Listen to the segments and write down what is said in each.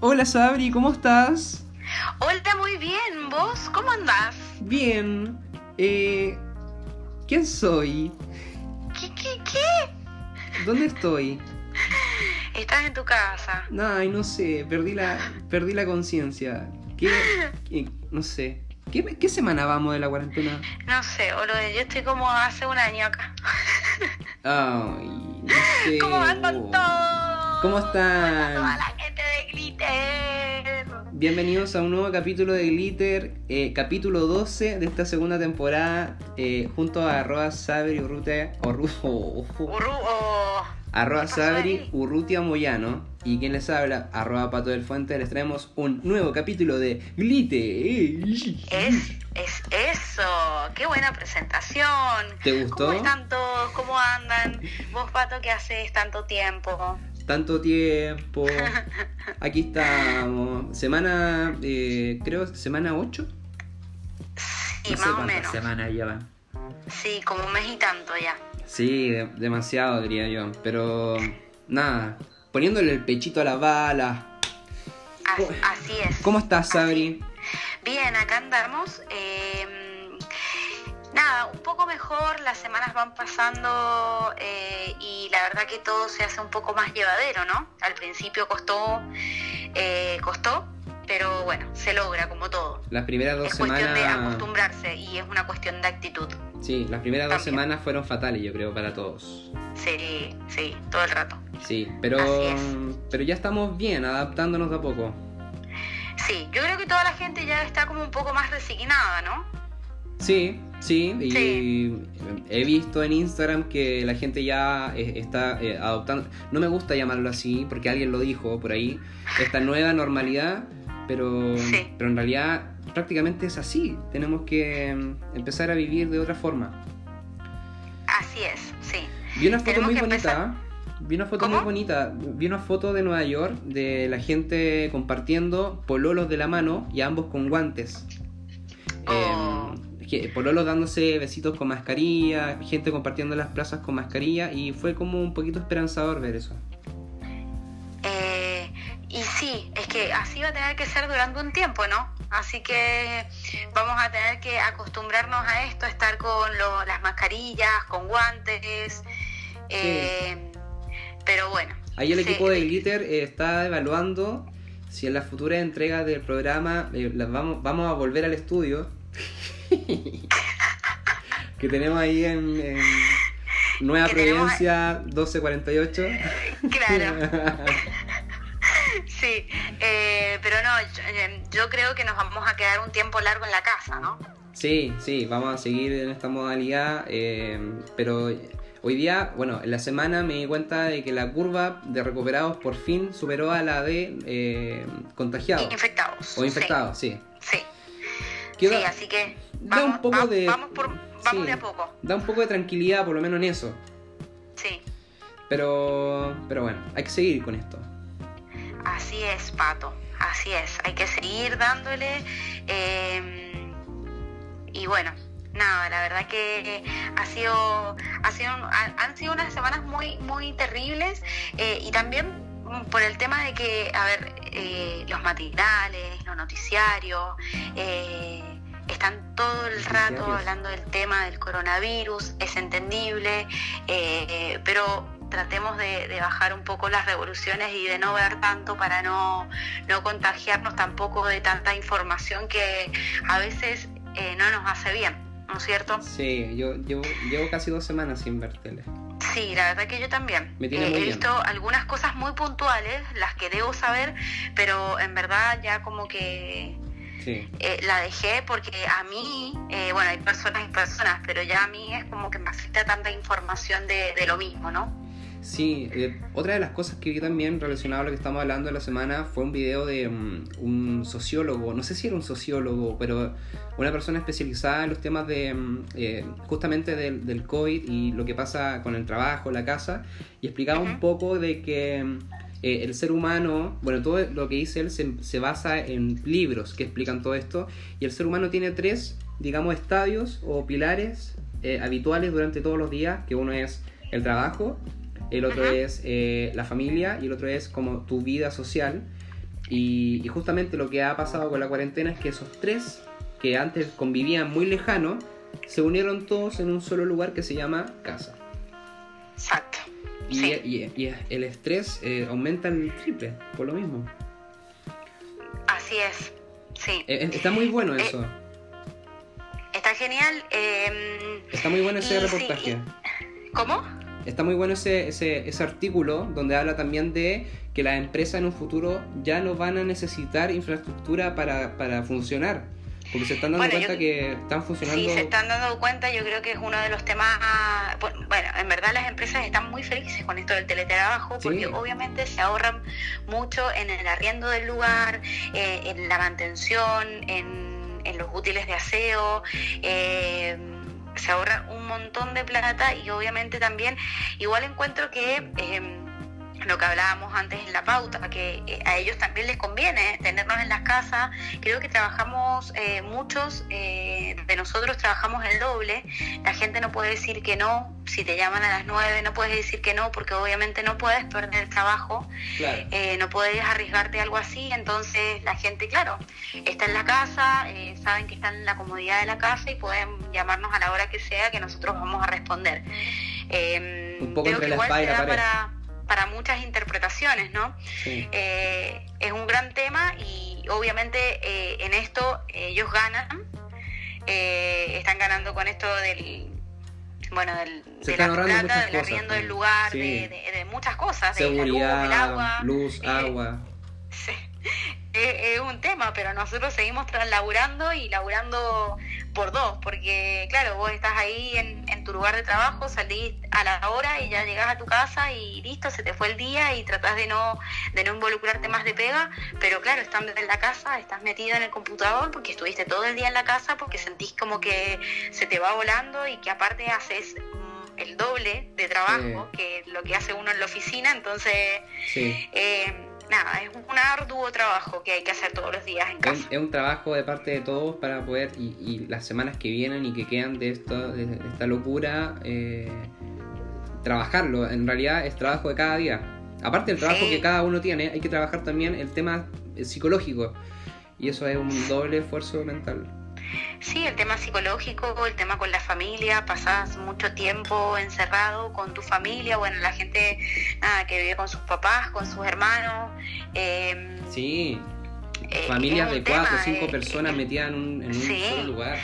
Hola Sabri, ¿cómo estás? Hola, muy bien. ¿Vos cómo andás? Bien. Eh, ¿Quién soy? ¿Qué, qué, qué? ¿Dónde estoy? Estás en tu casa. Ay, no sé, perdí la, perdí la conciencia. ¿Qué, qué- No sé. ¿Qué, ¿Qué semana vamos de la cuarentena? No sé, boludo, yo estoy como hace un año acá. Ay, no sé. ¿Cómo van con todo? ¿Cómo están? Toda la gente de Glitter. Bienvenidos a un nuevo capítulo de Glitter, eh, capítulo 12 de esta segunda temporada, eh, junto a arroba Sabri Urrutia, Urru- oh, oh, oh. arroba ¿Qué pasó Sabri? Urrutia Moyano y quien les habla, arroba Pato del Fuente, les traemos un nuevo capítulo de Glitter. Es, es eso. Qué buena presentación. ¿Te gustó? ¿Cómo están todos? ¿Cómo andan? Vos, Pato, ¿qué haces tanto tiempo? Tanto tiempo. Aquí estamos. Semana, eh, creo, semana 8. Sí, más o menos. semanas llevan. Sí, como un mes y tanto ya. Sí, de- demasiado diría yo. Pero nada, poniéndole el pechito a la bala. As- ¿Cómo- así es. ¿Cómo estás, Sabri? Bien, acá andamos. eh, nada, un poco mejor, las semanas van pasando eh, y la verdad que todo se hace un poco más llevadero, ¿no? Al principio costó, eh, costó, pero bueno, se logra como todo. Las primeras dos Es cuestión de semanas. acostumbrarse y es una cuestión de actitud. Sí, las primeras dos semanas fueron fatales, yo creo, para todos. Sí, sí, todo el rato. Sí, pero, es. pero ya estamos bien, adaptándonos de a poco. Sí, yo creo que toda la gente ya está como un poco más resignada, ¿no? Sí, sí, y Sí. he visto en Instagram que la gente ya eh, está eh, adoptando, no me gusta llamarlo así porque alguien lo dijo por ahí, esta nueva normalidad, pero, Sí. pero en realidad prácticamente es así, tenemos que mm, empezar a vivir de otra forma. Así es, sí. Vi una foto muy bonita, empezar- ¿eh? vi una foto ¿Cómo? muy bonita, vi una foto de Nueva York de la gente compartiendo pololos de la mano y ambos con guantes. Oh. Em, pololos dándose besitos con mascarilla, gente compartiendo las plazas con mascarilla y fue como un poquito esperanzador ver eso. Eh, y sí, es que así va a tener que ser durante un tiempo, ¿no? Así que vamos a tener que acostumbrarnos a esto, estar con lo- las mascarillas, con guantes. eh, pero bueno. Ahí el sí, equipo de Glitter eh, está evaluando si en las futuras entregas del programa eh, las vamos, vamos a volver al estudio que tenemos ahí en, en Nueva Que tenemos- Providencia 1248. Claro, sí. eh, pero no, yo, eh, yo creo que nos vamos a quedar un tiempo largo en la casa, ¿no? Sí, sí, vamos a seguir en esta modalidad, eh, pero hoy día, bueno, en la semana me di cuenta de que la curva de recuperados por fin superó a la de eh, contagiados Infectados. o infectados, sí. Sí. Queda- sí, así que da vamos, un poco va- de- vamos, por, vamos sí. de a poco. Da un poco de tranquilidad, por lo menos en eso. Sí. Pero, pero bueno, hay que seguir con esto. Así es, Pato, así es. Hay que seguir dándole. eh, y bueno, nada, la verdad que ha sido, ha sido, ha- han sido unas semanas muy, muy terribles eh, y también por el tema de que, a ver, eh, los matinales, los noticiarios, eh, están todo el rato hablando del tema del coronavirus, es entendible, eh, pero tratemos de, de bajar un poco las revoluciones y de no ver tanto para no, no contagiarnos tampoco de tanta información que a veces eh, no nos hace bien, ¿no es cierto? Sí, yo llevo, llevo casi dos semanas sin ver tele. Sí, la verdad que yo también. Me tiene Eh, muy he bien. visto algunas cosas muy puntuales, las que debo saber, pero en verdad ya como que Sí. eh, la dejé porque a mí, eh, bueno, hay personas y personas, pero ya a mí es como que me afecta tanta información de, de lo mismo, ¿no? Sí, eh, otra de las cosas que vi también relacionado a lo que estamos hablando de la semana fue un video de mm, un sociólogo, no sé si era un sociólogo, pero una persona especializada en los temas de mm, eh, justamente del, del COVID y lo que pasa con el trabajo, la casa, y explicaba un poco de que mm, eh, el ser humano, bueno, todo lo que dice él se, se basa en libros que explican todo esto, y el ser humano tiene tres, digamos, estadios o pilares eh, habituales durante todos los días, que uno es el trabajo, el otro Ajá. es eh, la familia y el otro es como tu vida social. y, y justamente lo que ha pasado con la cuarentena es que esos tres que antes convivían muy lejano se unieron todos en un solo lugar que se llama casa. Exacto. Y, Sí. y- y el estrés eh, aumenta el triple, por lo mismo. Así es. Sí. Eh, eh, está muy bueno Eh, eso. Está genial. eh, Está muy bueno ese sí, reportaje. ¿Cómo? Está muy bueno ese, ese, ese artículo donde habla también de que las empresas en un futuro ya no van a necesitar infraestructura para, para funcionar. Porque se están dando Bueno, cuenta yo- que están funcionando. Sí, se están dando cuenta, yo creo que es uno de los temas, bueno, en verdad las empresas están muy felices con esto del teletrabajo, Sí. porque obviamente se ahorran mucho en el arriendo del lugar, eh, en la mantención, en, en los útiles de aseo, eh, se ahorran un montón de plata y obviamente también, igual encuentro que... eh, lo que hablábamos antes en la pauta, que eh, a ellos también les conviene tenernos en las casas. Creo que trabajamos, eh, muchos eh, de nosotros trabajamos el doble. La gente no puede decir que no. Si te llaman a las 9 no puedes decir que no porque obviamente no puedes perder el trabajo. Claro. Eh, no puedes arriesgarte a algo así, entonces la gente, claro, está en la casa, saben que están en la comodidad de la casa y pueden llamarnos a la hora que sea que nosotros vamos a responder. Un poco creo entre que igual se da para, para muchas interpretaciones, ¿no? Sí. Eh, es un gran tema y obviamente eh, en esto ellos ganan, eh, están ganando con esto del bueno del, Se de la plata, del arriendo del lugar, Sí. de, de- de muchas cosas, de la luz, el Seguridad, agua. luz, eh, agua. Sí, es, es un tema, pero nosotros seguimos laburando y laburando por dos, porque claro, vos estás ahí en, en tu lugar de trabajo, salís a la hora y ya llegas a tu casa y listo, se te fue el día y tratás de no, de no involucrarte más de pega, pero claro, estando en la casa, estás metido en el computador porque estuviste todo el día en la casa, porque sentís como que se te va volando y que aparte haces el doble de trabajo que lo que hace uno en la oficina, entonces... Sí. Eh, nada, es un arduo trabajo que hay que hacer todos los días en Es, casa. es un trabajo de parte de todos para poder, y, y las semanas que vienen y que quedan de, esto, de, esta locura, eh, trabajarlo. En realidad es trabajo de cada día. Aparte del trabajo Sí. que cada uno tiene, hay que trabajar también el tema psicológico. Y eso es un doble esfuerzo mental. Sí, el tema psicológico, el tema con la familia, pasas mucho tiempo encerrado con tu familia, bueno, la gente nada, que vive con sus papás, con sus hermanos. eh, Sí, familias de cuatro o cinco eh, personas eh, metidas en un, en un Sí. solo lugar.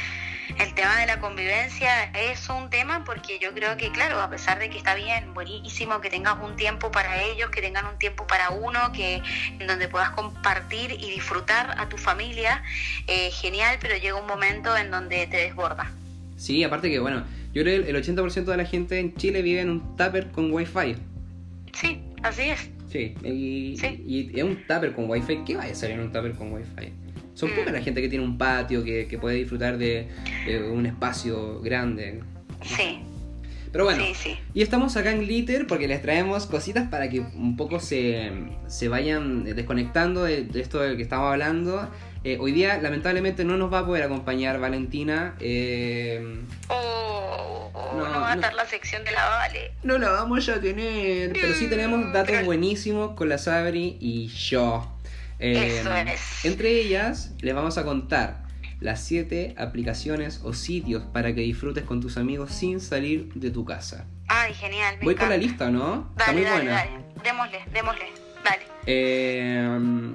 El tema de la convivencia es un tema porque yo creo que, claro, a pesar de que está bien, buenísimo que tengas un tiempo para ellos, que tengan un tiempo para uno, que en donde puedas compartir y disfrutar a tu familia, eh, genial, pero llega un momento en donde te desborda. Sí, aparte que, bueno, yo creo que el 80% de la gente en Chile vive en un tupper con wifi. Sí, así es. Sí, y, Sí. y es un tupper con wifi. ¿Qué va a salir en un tupper con wifi? Son Mm. poca la gente que tiene un patio, que, que puede disfrutar de, de un espacio grande. Sí, Pero bueno, sí, sí. y estamos acá en Glitter porque les traemos cositas para que un poco se, se vayan desconectando de, de esto del que estamos hablando. Eh, hoy día, lamentablemente, no nos va a poder acompañar Valentina. eh, Oh, oh, No, no, va a no. estar la sección de la Vale. No la vamos a tener. Pero sí tenemos datos Pero- buenísimos con la Sabri y yo. Eh, Eso es. Entre ellas, les vamos a contar las 7 aplicaciones o sitios para que disfrutes con tus amigos sin salir de tu casa. Ay, genial. Me Voy con la lista, ¿no? Está Dale, muy dale, buena. dale. Démosle, démosle. Dale. Eh,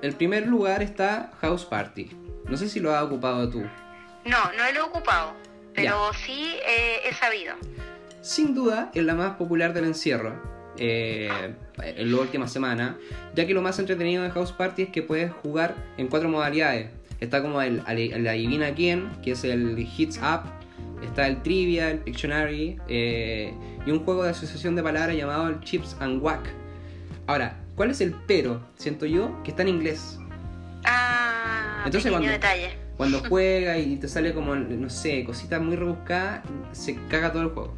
el primer lugar está House Party. No sé si lo has ocupado tú. No, no lo he ocupado, pero sí eh, he sabido. Sin duda es la más popular del encierro eh, en la última semana, ya que lo más entretenido de House Party es que puedes jugar en cuatro modalidades. Está como el, el- adivina quién, que es el Hits Up, está el Trivia, el Pictionary eh, y un juego de asociación de palabras llamado el Chips and Whack. Ahora, ¿cuál es el pero? Siento yo que está en inglés. Ah, Entonces, pequeño cuando- detalle. Cuando juega y te sale como, no sé, cositas muy rebuscadas, se caga todo el juego.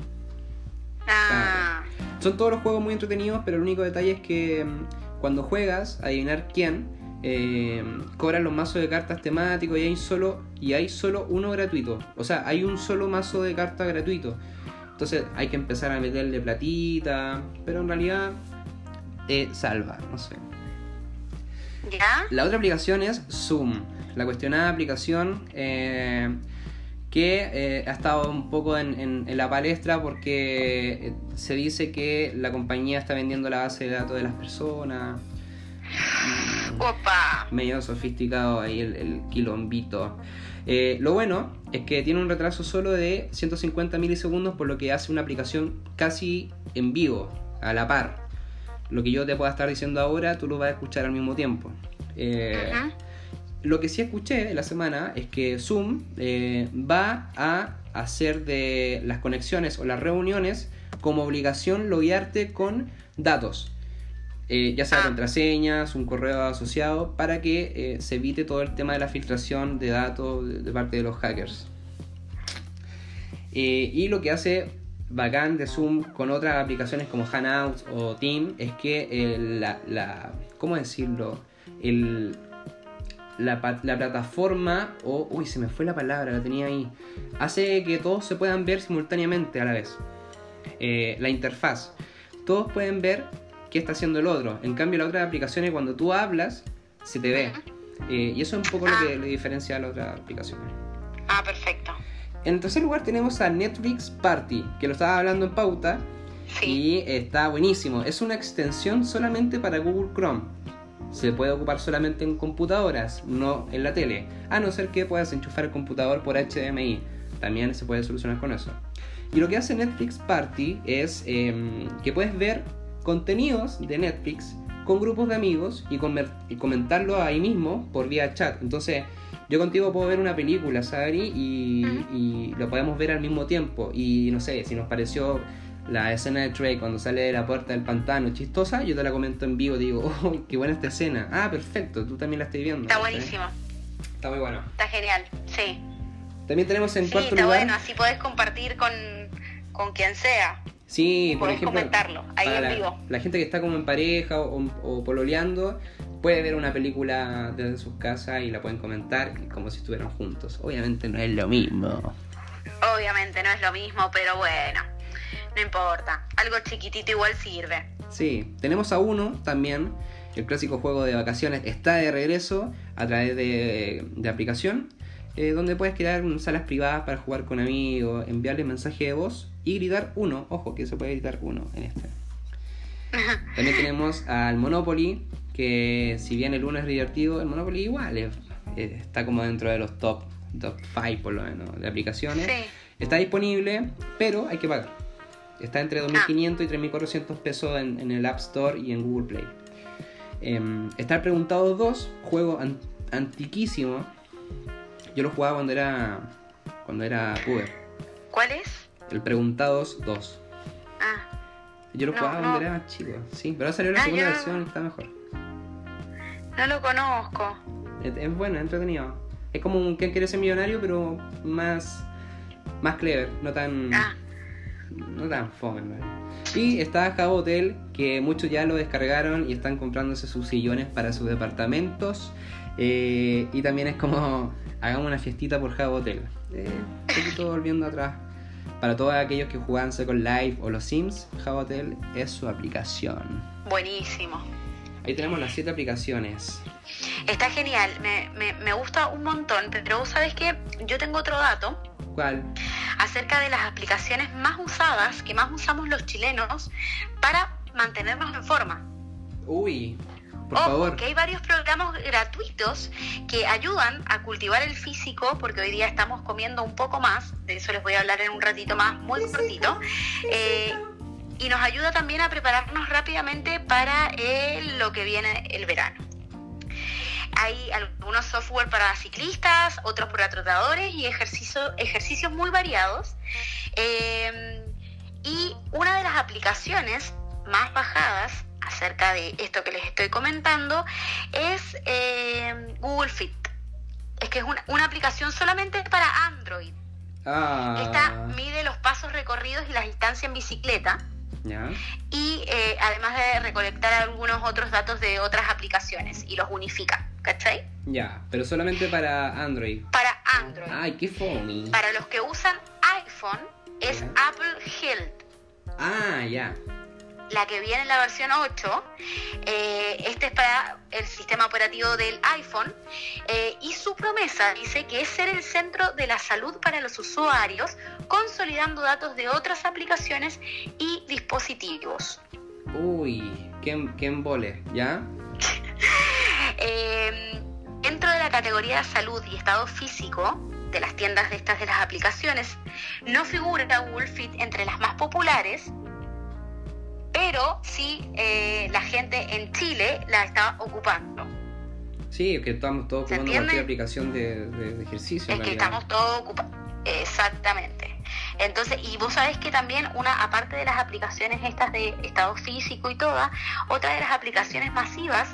Ah, Son todos los juegos muy entretenidos, pero el único detalle es que mm, cuando juegas, a adivinar quién, eh, cobran los mazos de cartas temáticos y hay solo y hay solo uno gratuito. O sea, hay un solo mazo de cartas gratuito. Entonces hay que empezar a meterle platita, pero en realidad eh, salva, no sé. ¿Ya? La otra aplicación es Zoom, la cuestionada aplicación eh, que eh, ha estado un poco en, en- en la palestra porque eh, se dice que la compañía está vendiendo la base de datos de las personas. Mm, Opa. medio sofisticado ahí el, el quilombito. Eh, lo bueno es que tiene un retraso solo de 150 milisegundos, por lo que hace una aplicación casi en vivo, a la par. Lo que yo te pueda estar diciendo ahora, tú lo vas a escuchar al mismo tiempo. Eh. Lo que sí escuché la semana es que Zoom eh, va a hacer de las conexiones o las reuniones como obligación loguearte con datos. Eh, ya sea Ah. contraseñas, un correo asociado, para que eh, se evite todo el tema de la filtración de datos de, de parte de los hackers. Eh, y lo que hace bacán de Zoom con otras aplicaciones como Hangouts o Team es que la, la- ¿cómo decirlo? El, la, la plataforma, o, uy, se me fue la palabra, la tenía ahí, hace que todos se puedan ver simultáneamente a la vez. Eh, la interfaz. Todos pueden ver qué está haciendo el otro. En cambio, las otras aplicaciones, cuando tú hablas, se te ve. Eh, y eso es un poco lo que le diferencia a las otras aplicaciones. Ah, perfecto. En tercer lugar tenemos a Netflix Party, que lo estaba hablando en pauta Sí. y está buenísimo. Es una extensión solamente para Google Chrome. Se puede ocupar solamente en computadoras, no en la tele. A no ser que puedas enchufar el computador por HDMI. También se puede solucionar con eso. Y lo que hace Netflix Party es em, que puedes ver contenidos de Netflix con grupos de amigos y, y comentarlo ahí mismo por vía chat. Entonces, yo contigo puedo ver una película, Sabri, y, y lo podemos ver al mismo tiempo. Y no sé, si nos pareció la escena de Trey cuando sale de la puerta del pantano chistosa, yo te la comento en vivo, digo, oh, qué buena esta escena. Ah, perfecto, tú también la estás viendo. Está buenísimo. Está muy bueno. Está genial. Sí. También tenemos en Sí, cuarto está lugar. bueno. Así podés compartir con, con quien sea. Sí, por Podés ejemplo, comentarlo ahí en la, vivo. la gente que está como en pareja o, o pololeando puede ver una película desde sus casas y la pueden comentar como si estuvieran juntos. Obviamente no es lo mismo. Obviamente no es lo mismo, pero bueno. No importa. Algo chiquitito igual sirve. Sí, tenemos a uno también. El clásico juego de vacaciones está de regreso a través de, de aplicación, eh, donde puedes crear salas privadas para jugar con amigos, enviarles mensaje de voz y gritar uno. Ojo, que se puede gritar uno en este. También tenemos al Monopoly, que si bien el uno es divertido, el Monopoly igual es- está como dentro de los top top 5 por lo menos de aplicaciones. Sí. Está disponible, pero hay que pagar. Está entre 2.500 y 3.400 pesos en, en el App Store y en Google Play. Em, Estar Preguntados 2, juego an- antiquísimo. Yo lo jugaba cuando era cuando era puber. ¿Cuál es? El Preguntados 2. Ah, Yo lo No, jugaba no. cuando era chico. Sí, pero ahora salió la Ah, segunda versión y está mejor. no lo conozco. Es, es bueno, es entretenido. Es como un ¿Quién quiere ser millonario? pero más más clever, no tan Ah, no tan fome. Y está Jabo Hotel, que muchos ya lo descargaron y están comprándose sus sillones para sus departamentos. Eh, y también es como, hagamos una fiestita por Jabo Hotel. Eh, un poquito volviendo atrás. Para todos aquellos que juegan Second Life o los Sims, Jabo Hotel es su aplicación. buenísimo. Ahí tenemos las 7 aplicaciones. Está genial. Me, me, me gusta un montón. Pero vos sabés que yo tengo otro dato ¿Cuál? acerca de las aplicaciones más usadas, que más usamos los chilenos, para mantenernos en forma. Uy, por Ojo, favor. que hay varios programas gratuitos que ayudan a cultivar el físico, porque hoy día estamos comiendo un poco más, de eso les voy a hablar en un ratito más, muy cortito, eh, y nos ayuda también a prepararnos rápidamente para eh, lo que viene el verano. Hay algunos software para ciclistas, otros para trotadores y ejercicio- ejercicios muy variados. Eh, y una de las aplicaciones más bajadas acerca de esto que les estoy comentando es eh, Google Fit. Es que es una, una aplicación solamente para Android. Ah, Esta mide los pasos recorridos y las distancias en bicicleta ya. y eh, además de recolectar algunos otros datos de otras aplicaciones y los unifica, ¿cachai? Ya, pero solamente para Android. Para Android. Ay, qué fome. Para los que usan iPhone es Ya. Apple Health. Ah, ya. La que viene en la versión 8. Eh, este es para el sistema operativo del iPhone. Eh, y su promesa dice que es ser el centro de la salud para los usuarios, consolidando datos de otras aplicaciones y dispositivos. Uy, qué, qué embole, ¿ya? Eh, dentro de la categoría de salud y estado físico de las tiendas de estas de las aplicaciones, no figura Google Fit entre las más populares, pero sí eh, la gente en Chile la está ocupando. Sí, que estamos todos ocupando cualquier aplicación de, de, ejercicio. Es que estamos todos ocupando. Exactamente. Entonces, y vos sabés que también una, aparte de las aplicaciones estas de estado físico y todas, otra de las aplicaciones masivas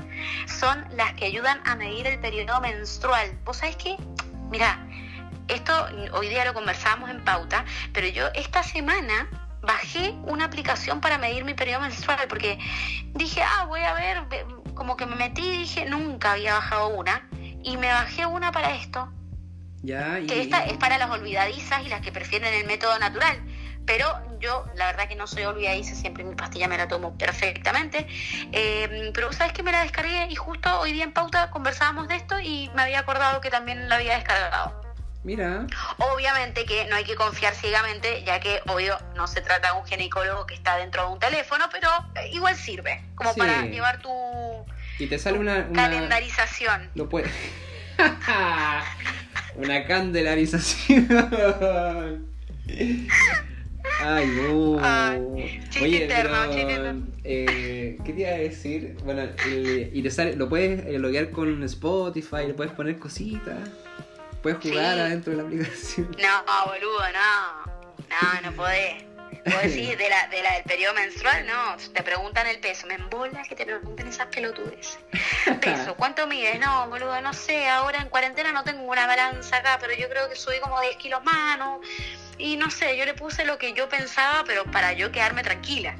son las que ayudan a medir el periodo menstrual. Vos sabés que, mira, esto hoy día lo conversábamos en pauta, pero yo esta semana bajé una aplicación para medir mi periodo menstrual porque dije, ah, voy a ver, como que me metí y dije, nunca había bajado una y me bajé una para esto. Ya, Que esta es para las olvidadizas y las que prefieren el método natural. Pero yo, la verdad que no soy olvidadiza, siempre mi pastilla me la tomo perfectamente. Eh, pero sabes que me la descargué y justo hoy día en pauta conversábamos de esto y me había acordado que también la había descargado. Mira. Obviamente que no hay que confiar ciegamente, ya que obvio no se trata de un ginecólogo que está dentro de un teléfono, pero igual sirve, como para llevar tu y te sale una, calendarización. Lo puede. una candelarización. Ay, no. Oye, pero, eh, ¿qué te iba a decir? Bueno, y te sale, lo puedes eh, loguear con Spotify, le puedes poner cositas. Puedes jugar adentro de la aplicación. No, boludo, no. No, no podés. Vos decís de la, de la del periodo menstrual, no, te preguntan el peso, me embola que te pregunten esas pelotudes. Peso, ¿cuánto mides? No, boludo, no sé, ahora en cuarentena no tengo una balanza acá, pero yo creo que subí como 10 kilos más, ¿no? Y no sé, yo le puse lo que yo pensaba, pero para yo quedarme tranquila.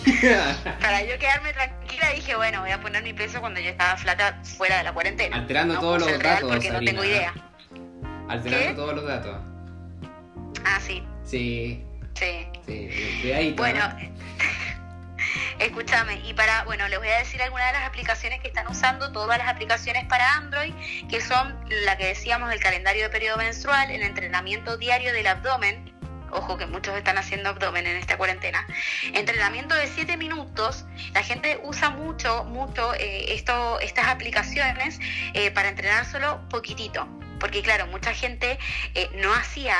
para yo quedarme tranquila dije, bueno, voy a poner mi peso cuando yo estaba flaca fuera de la cuarentena. Alterando todos los datos. Porque no tengo idea. Alterando todos los datos. Ah, sí. Sí. Sí. Sí, ahí Bueno, escúchame, y para, bueno, les voy a decir algunas de las aplicaciones que están usando, todas las aplicaciones para Android, que son la que decíamos, el calendario de periodo menstrual, el entrenamiento diario del abdomen, ojo que muchos están haciendo abdomen en esta cuarentena, entrenamiento de 7 minutos, la gente usa mucho, mucho eh, esto, estas aplicaciones eh, para entrenar solo poquitito, porque claro, mucha gente eh, no hacía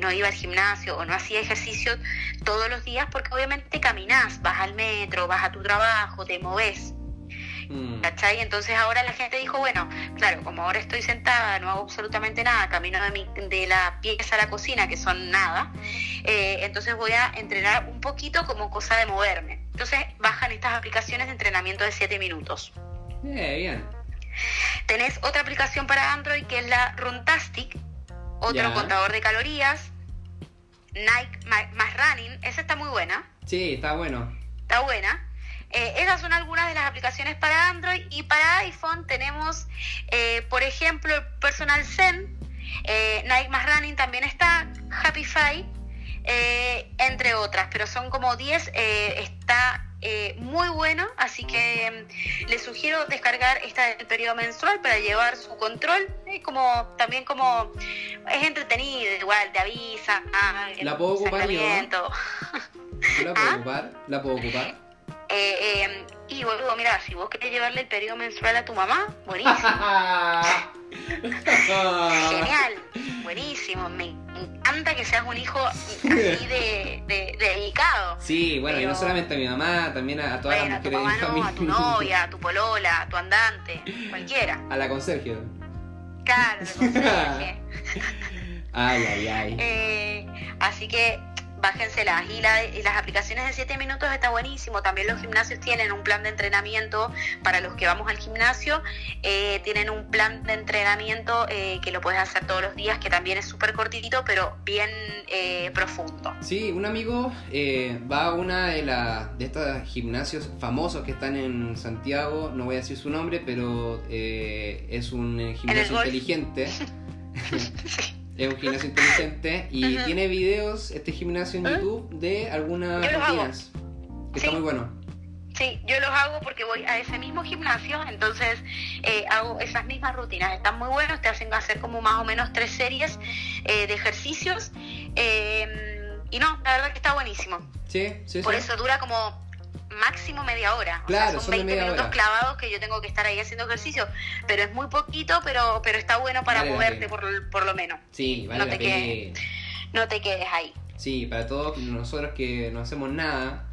no iba al gimnasio o no hacía ejercicio todos los días porque obviamente caminas, vas al metro, vas a tu trabajo, te moves. Mm. ¿Cachai? Entonces ahora la gente dijo, bueno, claro, como ahora estoy sentada, no hago absolutamente nada, camino de, mi, de la pieza a la cocina, que son nada, eh, entonces voy a entrenar un poquito como cosa de moverme. Entonces bajan estas aplicaciones de entrenamiento de 7 minutos. bien. Tenés otra aplicación para Android que es la Runtastic, otro contador de calorías, Nike más Running, esa está muy buena. Sí, está bueno. Está buena. Eh, esas son algunas de las aplicaciones para Android y para iPhone tenemos, eh, por ejemplo, Personal Zen, eh, Nike más Running también está, Happify, entre otras, pero son como 10, está eh, muy bueno, así que mm, les sugiero descargar esta del periodo menstrual para llevar su control, como también como es entretenido, igual te avisa. Ah, ¿La puedo ocupar yo? ¿La puedo ¿Ah? ocupar? ¿La puedo ocupar? Eh, em, y boludo, mira, si vos querés llevarle el periodo menstrual a tu mamá, buenísimo. Genial, buenísimo. Me encanta que seas un hijo así de, dedicado. Sí, bueno, y no solamente a mi mamá, también a, todas las mujeres de mi familia. A tu novia, a tu polola, a tu andante, cualquiera. A la conserje. Claro, la conserje. ay, ay, ay. Eh, así que bájenselas. Y, las aplicaciones de 7 minutos está buenísimo. También los gimnasios tienen un plan de entrenamiento para los que vamos al gimnasio. Eh, tienen un plan de entrenamiento eh, que lo puedes hacer todos los días, que también es súper cortito, pero bien eh, profundo. Sí, un amigo va a una de, de estos gimnasios famosos que están en Santiago. No voy a decir su nombre, pero es un gimnasio inteligente. Es un gimnasio inteligente y tiene videos, este gimnasio en YouTube, de algunas rutinas. Que está muy bueno. Sí, yo los hago porque voy a ese mismo gimnasio, entonces eh, hago esas mismas rutinas. Están muy buenos, te hacen hacer como más o menos tres series eh, de ejercicios. Eh, y no, la verdad que está buenísimo. Sí, sí, Por eso dura como máximo media hora. Claro, son, 20 minutos clavados que yo tengo que estar ahí haciendo ejercicio. Pero es muy poquito, pero, pero está bueno para moverte por, por, lo menos. Sí, vale no te Quedes, no te quedes ahí. Sí, para todos nosotros que no hacemos nada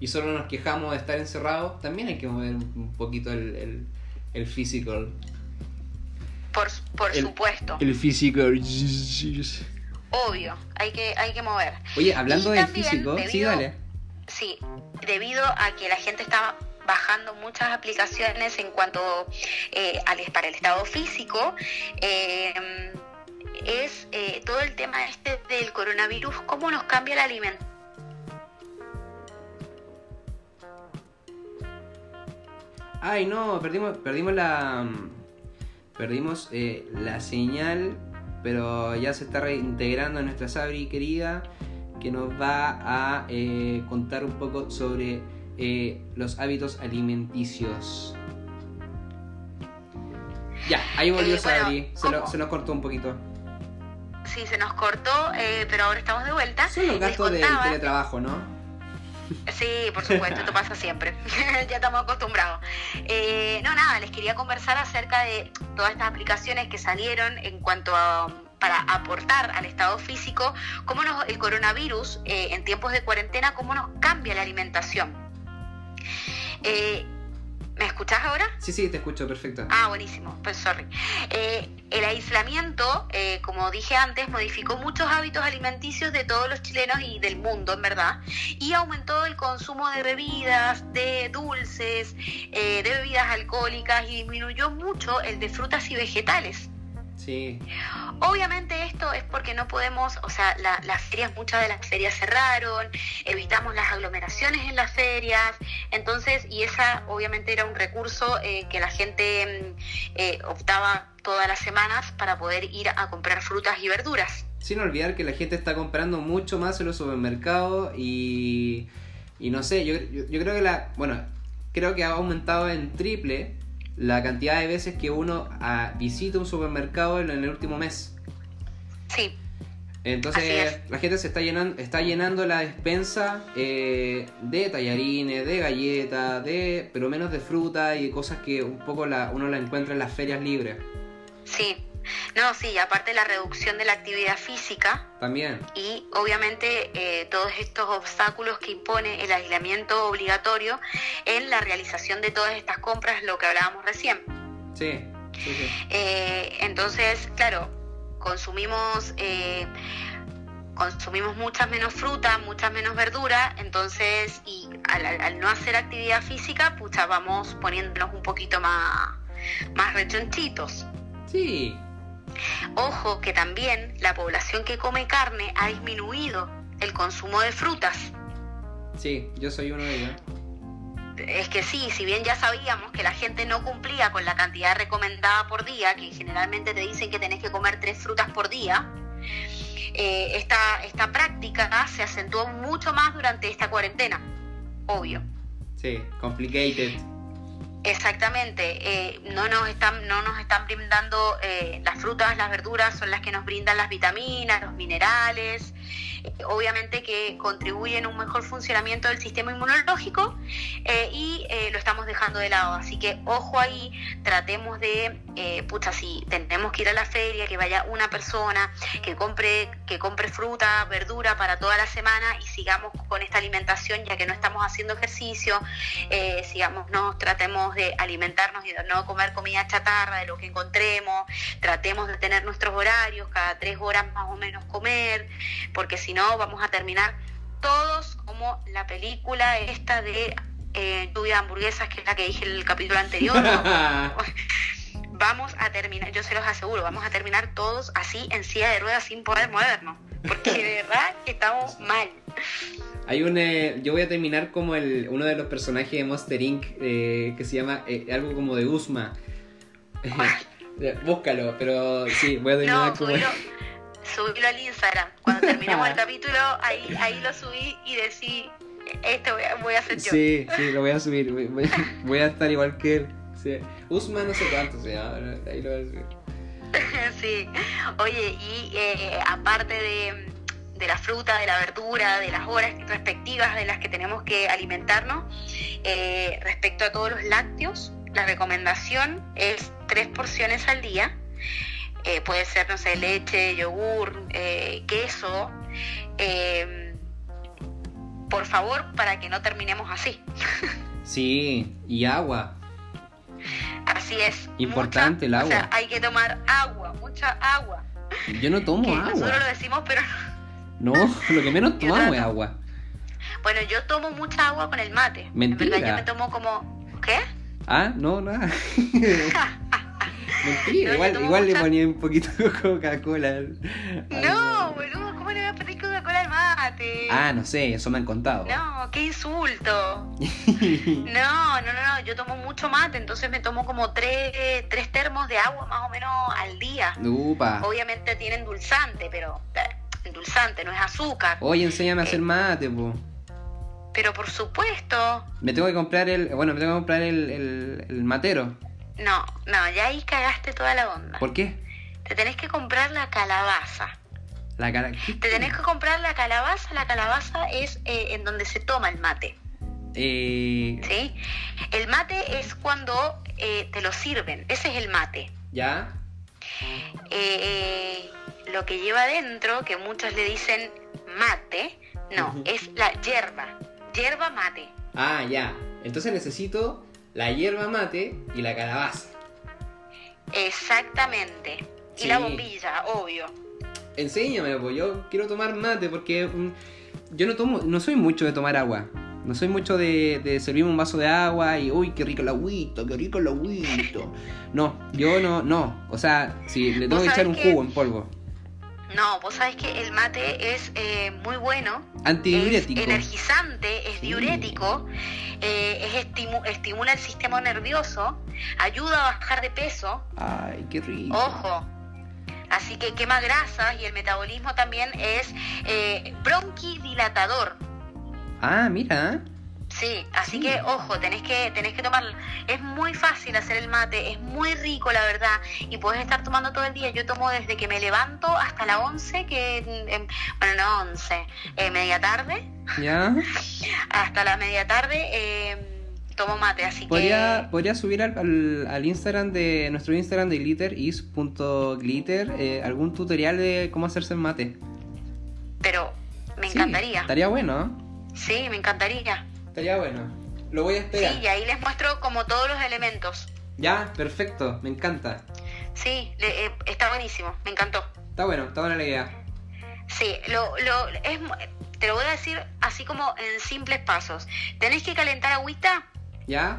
y solo nos quejamos de estar encerrados, también hay que mover un poquito el, el, el physical. Por, por supuesto. El physical. Obvio, hay que, hay que mover. Oye, hablando del físico, sí, dale. Sí, debido a que la gente estaba bajando muchas aplicaciones en cuanto eh, al, para el estado físico, eh, es eh, todo el tema este del coronavirus, cómo nos cambia el alimento Ay, no, perdimos, perdimos la. Perdimos eh, la señal, pero ya se está reintegrando nuestra Sabri querida, que nos va a eh, contar un poco sobre eh, los hábitos alimenticios. Ya, ahí volvió Sabri, se, se, nos cortó un poquito. Sí, se nos cortó, pero ahora estamos de vuelta. Son los gastos del teletrabajo, ¿no? Sí, por supuesto, esto pasa siempre. ya estamos acostumbrados. Eh, no, nada, les quería conversar acerca de todas estas aplicaciones que salieron en cuanto a para aportar al estado físico, cómo nos, el coronavirus eh, en tiempos de cuarentena, cómo nos cambia la alimentación. Eh, ¿Me escuchás ahora? Sí, sí, te escucho, perfecto. Ah, buenísimo, pues sorry. Eh, el aislamiento, eh, como dije antes, modificó muchos hábitos alimenticios de todos los chilenos y del mundo, en verdad, y aumentó el consumo de bebidas, de dulces, eh, de bebidas alcohólicas y disminuyó mucho el de frutas y vegetales. Sí. Obviamente esto es porque no podemos, o sea, las ferias, muchas de las ferias cerraron, evitamos las aglomeraciones en las ferias, entonces, y esa obviamente era un recurso eh, que la gente mm, eh, optaba todas las semanas para poder ir a comprar frutas y verduras. Sin olvidar que la gente está comprando mucho más en los supermercados y, y no sé, yo, yo creo que la, bueno, creo que ha aumentado en triple la cantidad de veces que uno ah, visita un supermercado en el último mes. Sí. Entonces la gente se está llenando, está llenando la despensa eh, de tallarines, de galletas, de pero menos de fruta y cosas que un poco la, uno la encuentra en las ferias libres. Sí, no, sí, aparte la reducción de la actividad física. También. Y obviamente eh, todos estos obstáculos que impone el aislamiento obligatorio en la realización de todas estas compras, lo que hablábamos recién. Sí. Eh, entonces, claro, consumimos... Eh, consumimos muchas menos fruta, muchas menos verdura, entonces, y al, no hacer actividad física, pucha, vamos poniéndonos un poquito más, más rechonchitos. Sí, Ojo que también la población que come carne ha disminuido el consumo de frutas. Sí, yo soy uno de ellos. Es que sí, si bien ya sabíamos que la gente no cumplía con la cantidad recomendada por día, que generalmente te dicen que tenés que comer tres frutas por día, eh, esta, esta práctica se acentuó mucho más durante esta cuarentena, obvio. Sí, complicated. Exactamente, eh, no, nos están, no nos están brindando eh, las frutas, las verduras, son las que nos brindan las vitaminas, los minerales, obviamente que contribuyen a un mejor funcionamiento del sistema inmunológico eh, y eh, lo estamos dejando de lado. Así que ojo ahí, tratemos de, eh, pucha, si tenemos que ir a la feria, que vaya una persona, que compre, que compre fruta, verdura para toda la semana y sigamos con esta alimentación ya que no estamos haciendo ejercicio, sigamos, no tratemos de alimentarnos y de no comer comida chatarra, de lo que encontremos, tratemos de tener nuestros horarios, cada tres horas más o menos comer, porque si no vamos a terminar todos como la película esta de eh, lluvia de hamburguesas, que es la que dije en el capítulo anterior. vamos a terminar, yo se los aseguro, vamos a terminar todos así en silla de ruedas sin poder movernos, porque de verdad que estamos mal. Hay un, eh, yo voy a terminar como el, uno de los personajes de Monster Inc. Eh, que se llama eh, algo como de Usma. Búscalo, pero sí, voy a terminar como... subílo al Instagram. Cuando terminemos el capítulo, ahí, ahí lo subí y decí, esto voy a, voy a hacer yo. Sí, sí, lo voy a subir. Voy, voy a estar igual que él. Sí. Usman no sé cuánto se llama, ahí lo voy a subir. sí. Oye, y eh, aparte de, de, la fruta, de la verdura, de las horas respectivas de las que tenemos que alimentarnos, eh, respecto a todos los lácteos, la recomendación es tres porciones al día. Eh, puede ser, no sé, leche, yogur, queso. por favor, para que no terminemos así. sí, y agua. Así es. Importante el agua. O sea, hay que tomar agua, mucha agua. Yo no tomo agua. Nosotros lo decimos, pero... No, lo que menos tomamos es agua. Bueno, yo tomo mucha agua con el mate. Mentira. En verdad, yo me tomo como... ¿Qué? Ah, no, nada. Mentira, igual, igual le ponía un poquito de Coca-Cola. No, boludo, ¿cómo le voy a pedir Coca-Cola al mate? Ah, no sé, eso me han contado. No, qué insulto. no, no, no, no, yo tomo mucho mate, entonces me tomo como tres, tres termos de agua más o menos al día. Upa. Obviamente tienen endulzante, pero eh, endulzante, no es azúcar. Oye, enséñame a hacer eh, mate, po. Pero por supuesto. Me tengo que comprar el, bueno, me tengo que comprar el, el, el matero. No, no, ya ahí cagaste toda la onda. ¿Por qué? Te tenés que comprar la calabaza. La Te tenés que comprar la calabaza. La calabaza es eh, en donde se toma el mate. Eh... ¿Sí? El mate es cuando eh, te lo sirven. Ese es el mate. ¿Ya? Eh, lo que lleva adentro, que muchos le dicen mate, no, es la hierba. Hierba mate. Ah, ya. Entonces necesito la hierba mate y la calabaza. Exactamente. Y la bombilla, obvio. Enséñame, pues yo quiero tomar mate porque mm, yo no tomo, no soy mucho de tomar agua. No soy mucho de, de servirme un vaso de agua y uy, qué rico el agüito, qué rico el agüito. No, yo no, no. O sea, si le tengo que echar un jugo en polvo. No, vos sabés que el mate es eh, muy bueno. Antidiurético. Es energizante, es diurético, eh, es estimula el sistema nervioso, ayuda a bajar de peso. Ay, qué rico. Ojo. Así que quema grasas y el metabolismo también es eh, bronquidilatador. Ah, mira. Sí, así que ojo, tenés que, tenés que tomar. Es muy fácil hacer el mate, es muy rico, la verdad, y puedes estar tomando todo el día. Yo tomo desde que me levanto hasta la 11, que, em, bueno, no 11, eh, media tarde. ¿Ya? hasta la media tarde em, tomo mate, así que. Podría subir al, al, Instagram de nuestro Instagram de glitter is.glitter eh, algún tutorial de cómo hacerse el mate. Pero me encantaría. Estaría bueno. Sí, me encantaría. Estaría bueno. Lo voy a esperar. Sí, y ahí les muestro como todos los elementos. Ya, perfecto, me encanta. Sí, eh, está buenísimo, me encantó. Está bueno, está buena la idea. Sí, lo, lo, es, te lo voy a decir así como en simples pasos. Tenés que calentar agüita. ¿Ya?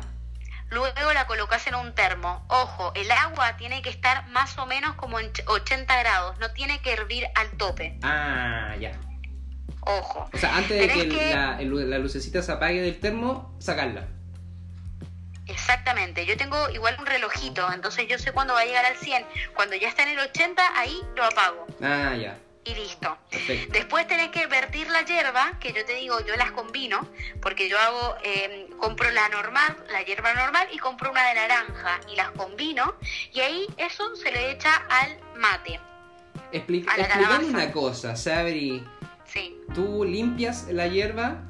Luego la colocas en un termo. Ojo, el agua tiene que estar más o menos como en 80 grados, no tiene que hervir al tope. Ah, ya. Ojo. O sea, antes de que, La, la, lucecita se apague del termo, sacarla. Exactamente, yo tengo igual un relojito, entonces yo sé cuándo va a llegar al 100. Cuando ya está en el 80, ahí lo apago. Ah, ya. Y listo. Después tenés que vertir la hierba, que yo te digo, yo las combino, porque yo hago, eh, compro la normal, la hierba normal, y compro una de naranja, y las combino, y ahí eso se le echa al mate. Explica, una cosa, Sabri. ¿Tú limpias la hierba?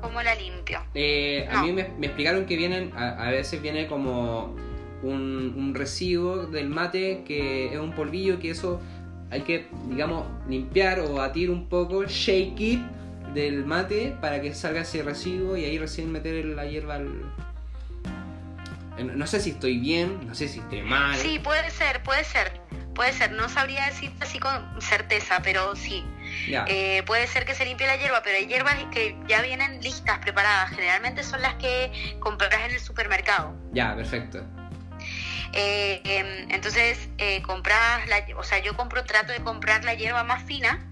¿Cómo la limpio? Eh, a mí me, explicaron que vienen, a, veces viene como un, un, residuo del mate que es un polvillo que eso hay que, digamos, limpiar o batir un poco, shake it del mate para que salga ese residuo y ahí recién meter la hierba al... No sé si estoy bien, no sé si estoy mal. Sí, puede ser, puede ser, puede ser. No sabría decirte así con certeza, pero sí, eh, puede ser que se limpie la hierba, pero hay hierbas que ya vienen listas, preparadas. Generalmente son las que compras en el supermercado. Ya, perfecto. Eh, em, entonces, eh, compras, la, o sea, yo compro, trato de comprar la hierba más fina,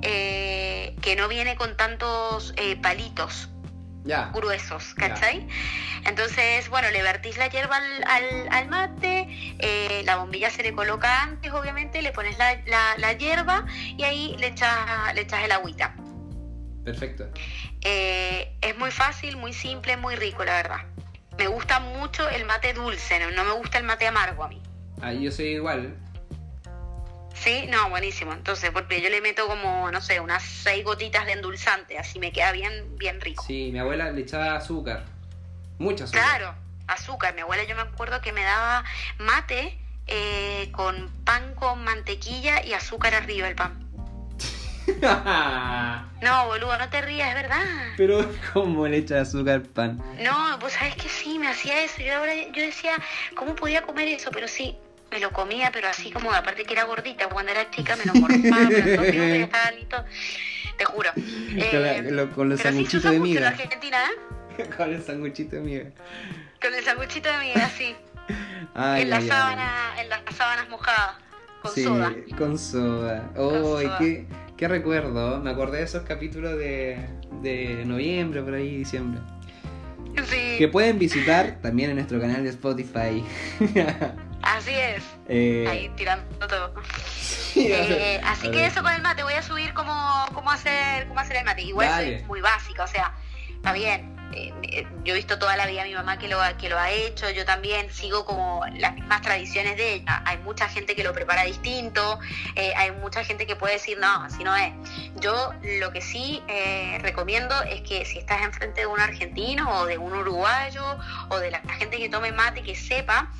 que no viene con tantos palitos. Gruesos, ¿cachai? Entonces, bueno, le vertís la hierba al, al- al mate, eh, la bombilla se le coloca antes, obviamente, le pones la, la- la hierba y ahí le echas, le echas el agüita. Perfecto. Eh, es muy fácil, muy simple, muy rico, la verdad. Me gusta mucho el mate dulce, no, no me gusta el mate amargo a mí. Ah, yo soy igual. Sí, no, buenísimo. Entonces, porque yo le meto como, no sé, unas seis gotitas de endulzante, así me queda bien, bien rico. Sí, mi abuela le echaba azúcar. Mucha azúcar. Claro, azúcar. Mi abuela yo me acuerdo que me daba mate eh, con pan con mantequilla y azúcar arriba el pan. No, boludo, no te rías, es verdad. Pero, ¿cómo le echa azúcar al pan? No, vos sabés que sí, me hacía eso. Yo ahora yo decía, ¿cómo podía comer eso? Pero sí, me lo comía, pero así como, aparte que era gordita, cuando era chica me lo morfaba, pero estaba listo. Te juro. Con la- Eh, lo- con los sí sanguchitos usa de mucho en miga. Argentina, ¿eh? Con el sanguchito de miga. Con el sanguchito de miga, sí. Ay, en, la ay, ay. sábana, en las sábanas mojadas, con sí, soda. con soda. Con ¡Ay, soda. qué, qué recuerdo! Me acordé de esos capítulos de, de noviembre, por ahí, diciembre. Sí, Que pueden visitar también en nuestro canal de Spotify. así es. Eh, Ahí tirando todo. sí, a ver, Eh, así a que eso con el mate, voy a subir cómo, cómo hacer cómo hacer el mate. Igual Dale. soy muy básica, o sea, está bien. Eh, yo he visto toda la vida a mi mamá que lo, ha- que lo ha hecho, yo también sigo como las mismas tradiciones de ella. Hay mucha gente que lo prepara distinto, eh, hay mucha gente que puede decir, no, así no es. Yo lo que sí eh, recomiendo es que si estás enfrente de un argentino o de un uruguayo o de la, la gente que tome mate, que sepa,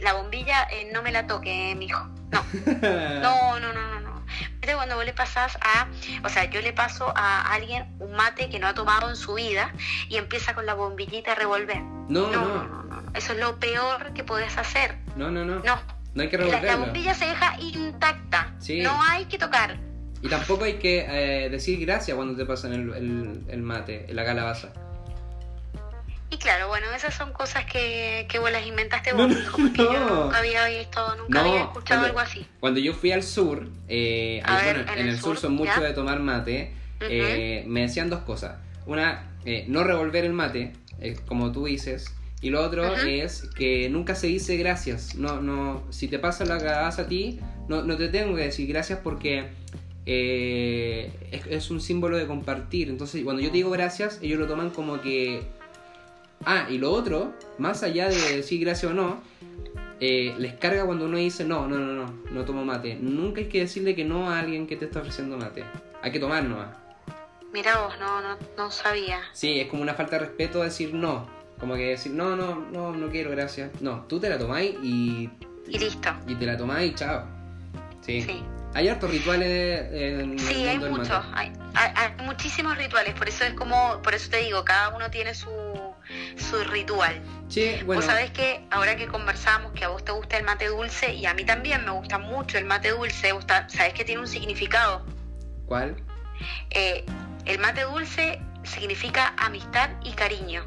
la bombilla no me la toque, mijo. No, no, no, no, no, no. Viste cuando vos le pasás a, o sea, yo le paso a alguien un mate que no ha tomado en su vida y empieza con la bombillita a revolver. No, No, no, no, no, no. Eso es lo peor que podés hacer. no, no, no. No. No hay que La, la bombilla se deja intacta. Sí. No hay que tocar. Y tampoco hay que eh, decir gracias cuando te pasan el, el, el mate, la calabaza. Y claro, bueno, esas son cosas que, que vos las inventaste No, vos, no, hijo, porque yo no. nunca había visto, nunca No, había escuchado cuando- algo así. Cuando yo fui al sur, eh, ahí, ver, bueno, en en el sur sur, son mucho de tomar mate, Ujú. eh, me decían dos cosas. Una, eh, no revolver el mate, eh, como tú dices. Y lo otro es que nunca se dice gracias. No, no, si te pasa la calabaza a ti, no, no te tengo que decir gracias porque eh, es, es un símbolo de compartir. Entonces, cuando yo te digo gracias, ellos lo toman como que... Ah, y lo otro, más allá de decir gracias o no, eh, les carga cuando uno dice no, no, no, no, no tomo mate. Nunca hay que decirle que no a alguien que te está ofreciendo mate. Hay que tomar nomás. Mira vos, no, no, no sabía. Sí, es como una falta de respeto decir no. Como que decir no, no, no, no quiero, gracias. No, tú te la tomáis y, Y listo. y te la tomáis y chao. Sí. Sí. Hay hartos rituales en Sí, el hay mundo del muchos, hay, hay- hay muchísimos rituales, por eso es como, por eso te digo, cada uno tiene su, su ritual. Che, bueno, Vos sabés que ahora que conversamos que a vos te gusta el mate dulce y a mí también me gusta mucho el mate dulce, vos ta- sabés que tiene un significado. ¿cuál? Eh, el mate dulce significa amistad y cariño.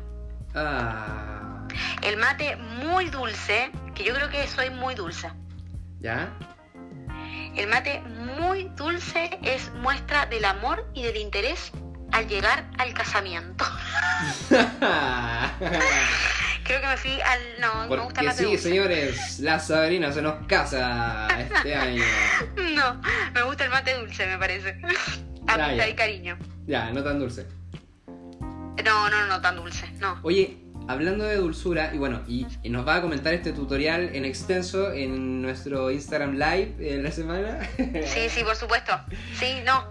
Ah, El mate muy dulce, que yo creo que soy muy dulce. ¿ya? El mate muy dulce es muestra del amor y del interés al llegar al casamiento. Creo que me fui al... No, me gusta Porque el mate sí, dulce. señores, la Sabrina se nos casa este año. No, me gusta el mate dulce, me parece. Ya. y cariño. Ya, no tan dulce. No, no, no tan dulce, no. Oye, hablando de dulzura, y bueno, y, y nos va a comentar este tutorial en extenso en nuestro Instagram Live en la semana. Sí, sí, por supuesto. Sí, no.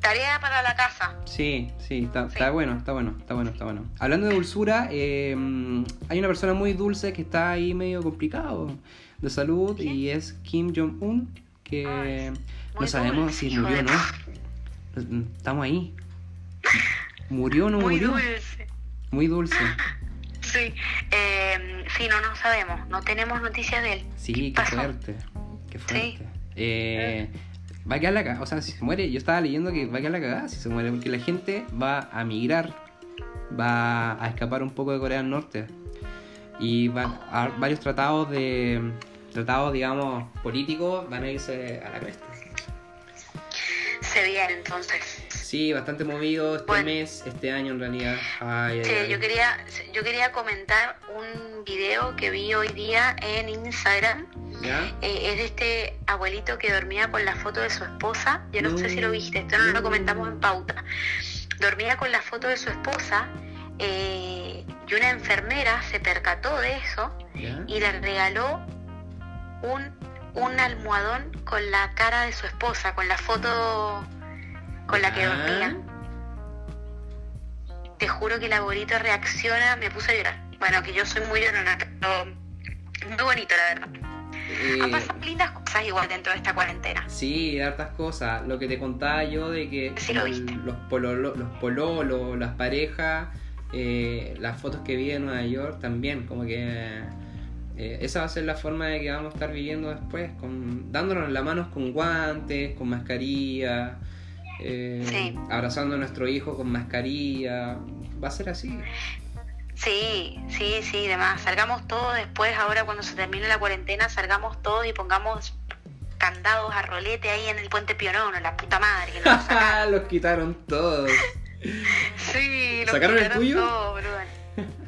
Tarea para la casa. Sí, sí, está, Sí. está bueno, está bueno, está bueno, está bueno. Hablando de dulzura, eh, hay una persona muy dulce que está ahí medio complicado de salud y es Kim Jong-un, que Ay, no sabemos dulce, si murió o no. Estamos ahí. ¿Murió o no Muy murió? dulce. Muy dulce. Sí. Eh, sí, no, no sabemos. No tenemos noticias de él. Sí, qué pasó? fuerte. Qué fuerte. Sí. Eh, va a quedar la cagada. O sea, si se muere, yo estaba leyendo que va a quedar la cagada si se muere, porque la gente va a migrar, va a escapar un poco de Corea del Norte. Y van a varios tratados de. tratados, digamos, políticos van a irse a la cresta. Se viene entonces. Sí, bastante movido este Bueno. mes, este año en realidad. Ay, Sí, ay. yo quería, yo quería comentar un video que vi hoy día en Instagram. ¿Ya? Eh, es de este abuelito que dormía con la foto de su esposa. Yo no, sé si lo viste, esto no no. lo comentamos en pauta. Dormía con la foto de su esposa eh, y una enfermera se percató de eso ¿Ya? y le regaló un, un almohadón con la cara de su esposa, con la foto con la que Ya. dormía. Te juro que el abuelito reacciona, me puse a llorar. Bueno, que yo soy muy llorona, pero muy bonito, la verdad. Han Eh, pasado lindas cosas igual dentro de esta cuarentena. Sí, hartas cosas. Lo que te contaba yo de que Sí, lo los, pololo- los pololos, las parejas, eh, las fotos que vi en Nueva York también, como que eh, esa va a ser la forma de que vamos a estar viviendo después, con, dándonos las manos con guantes, con mascarilla, eh, Sí. abrazando a nuestro hijo con mascarilla. Va a ser así. Sí, sí, sí, demás. Salgamos todos después, ahora cuando se termine la cuarentena, salgamos todos y pongamos candados a rolete ahí en el puente Pionono, la puta madre. Que nos lo sacaron. los quitaron todos. Sí, lo ¿Sacaron el quitaron tuyo? todo, boludo.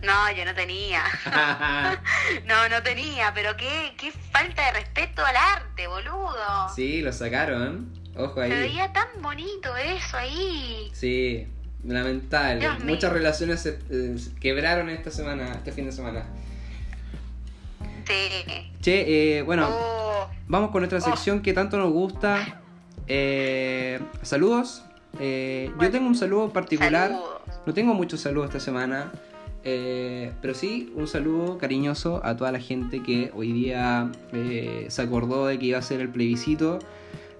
No, yo no tenía. No, no tenía, pero qué, qué falta de respeto al arte, boludo. sí, lo sacaron. Ojo Se ahí. veía tan bonito eso ahí. Sí, lamentable. Dios mío. Muchas relaciones se eh, se quebraron esta semana, este fin de semana. Sí. Che, eh, bueno, Oh, vamos con nuestra sección que tanto nos gusta. Eh, saludos. Eh, yo tengo un saludo particular. saludos. No tengo muchos saludos esta semana. eh, pero sí, un saludo cariñoso a toda la gente que hoy día eh, se acordó de que iba a ser el plebiscito.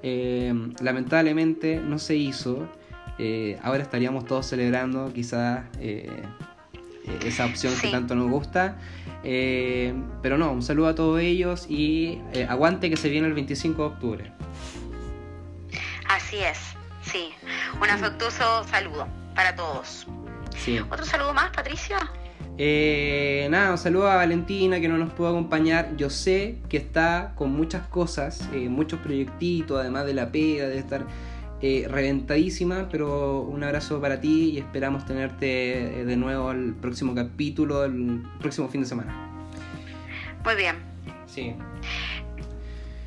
Eh, lamentablemente no se hizo. Eh, ahora estaríamos todos celebrando quizás eh, eh, esa opción que tanto nos gusta. Pero no, un saludo a todos ellos y aguante que se viene el 25 de octubre. Así es, sí. Un afectuoso saludo para todos. Sí. ¿Otro saludo más, Patricia? Eh, nada, un saludo a Valentina que no nos pudo acompañar. Yo sé que está con muchas cosas, eh, muchos proyectitos, además de la pega, de estar eh, reventadísima, pero un abrazo para ti y esperamos tenerte eh, de nuevo el próximo capítulo, el próximo fin de semana. Muy bien. Sí.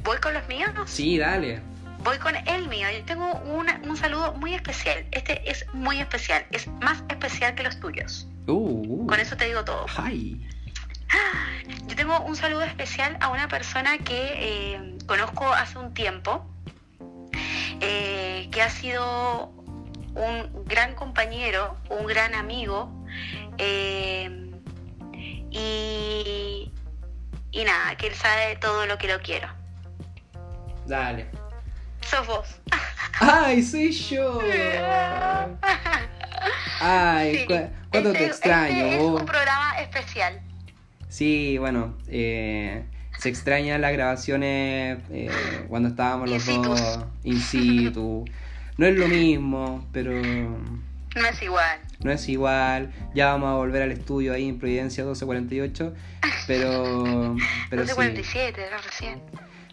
¿Voy con los míos? Sí, dale. Voy con el mío. Yo tengo una- un saludo muy especial. Este es muy especial. Es más especial que los tuyos. Uh, uh. Con eso te digo todo. Hi. Yo tengo un saludo especial a una persona que eh, conozco hace un tiempo, eh, que ha sido un gran compañero, un gran amigo, eh, y, y nada, que él sabe todo lo que lo quiero. Dale. Sos vos. ¡Ay, soy yo! Ay, Sí, cu- cuánto te este- extraño, este es un programa especial. Sí, bueno, eh, se extrañan las grabaciones eh, cuando estábamos los In dos in situ. No es lo mismo, pero No es igual. no es igual. Ya vamos a volver al estudio ahí en Providencia 1248, pero, pero sí. 1247, era recién.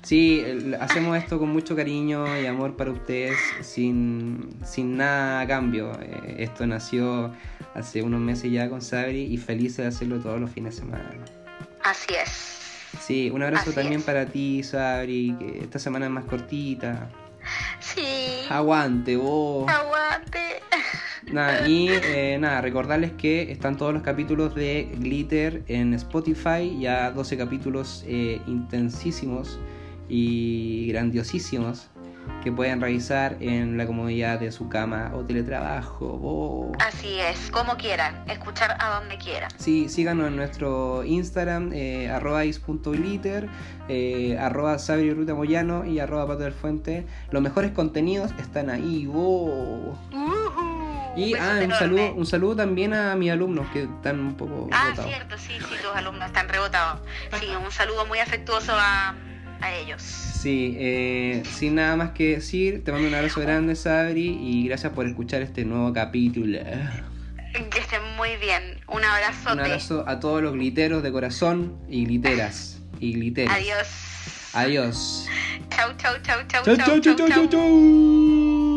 Sí, hacemos esto con mucho cariño y amor para ustedes, sin, sin nada a cambio. Eh, esto nació hace unos meses ya con Sabri y feliz de hacerlo todos los fines de semana. Así es. Sí, un abrazo Así también es. para ti, Sabri, que esta semana es más cortita. Sí. Aguante, vos. Aguante. Nada, y eh, nada, recordarles que están todos los capítulos de Glitter en Spotify, ya 12 capítulos eh, intensísimos y grandiosísimos que pueden revisar en la comodidad de su cama o teletrabajo. vos. Así es, como quieran, escuchar a donde quieran. Sí, síganos en nuestro Instagram, eh, arroba is.glitter, eh, arroba Sabri Ruta Moyano y arroba Pato del Fuente. Los mejores contenidos están ahí, vos. Y Besote ah, un saludo, un saludo también a mis alumnos que están un poco Ah, cierto, sí, sí, tus alumnos están rebotados. Sí, un saludo muy afectuoso a, a ellos. Sí, eh, sin nada más que decir, te mando un abrazo grande, Sabri, y gracias por escuchar este nuevo capítulo. Que estén muy bien. Un abrazote. Un abrazo a todos los gliteros de corazón y gliteras y gliteres. Adiós. Adiós. Chau, chau, chau, chau, Chau, chau, chau, chau, chau, chau.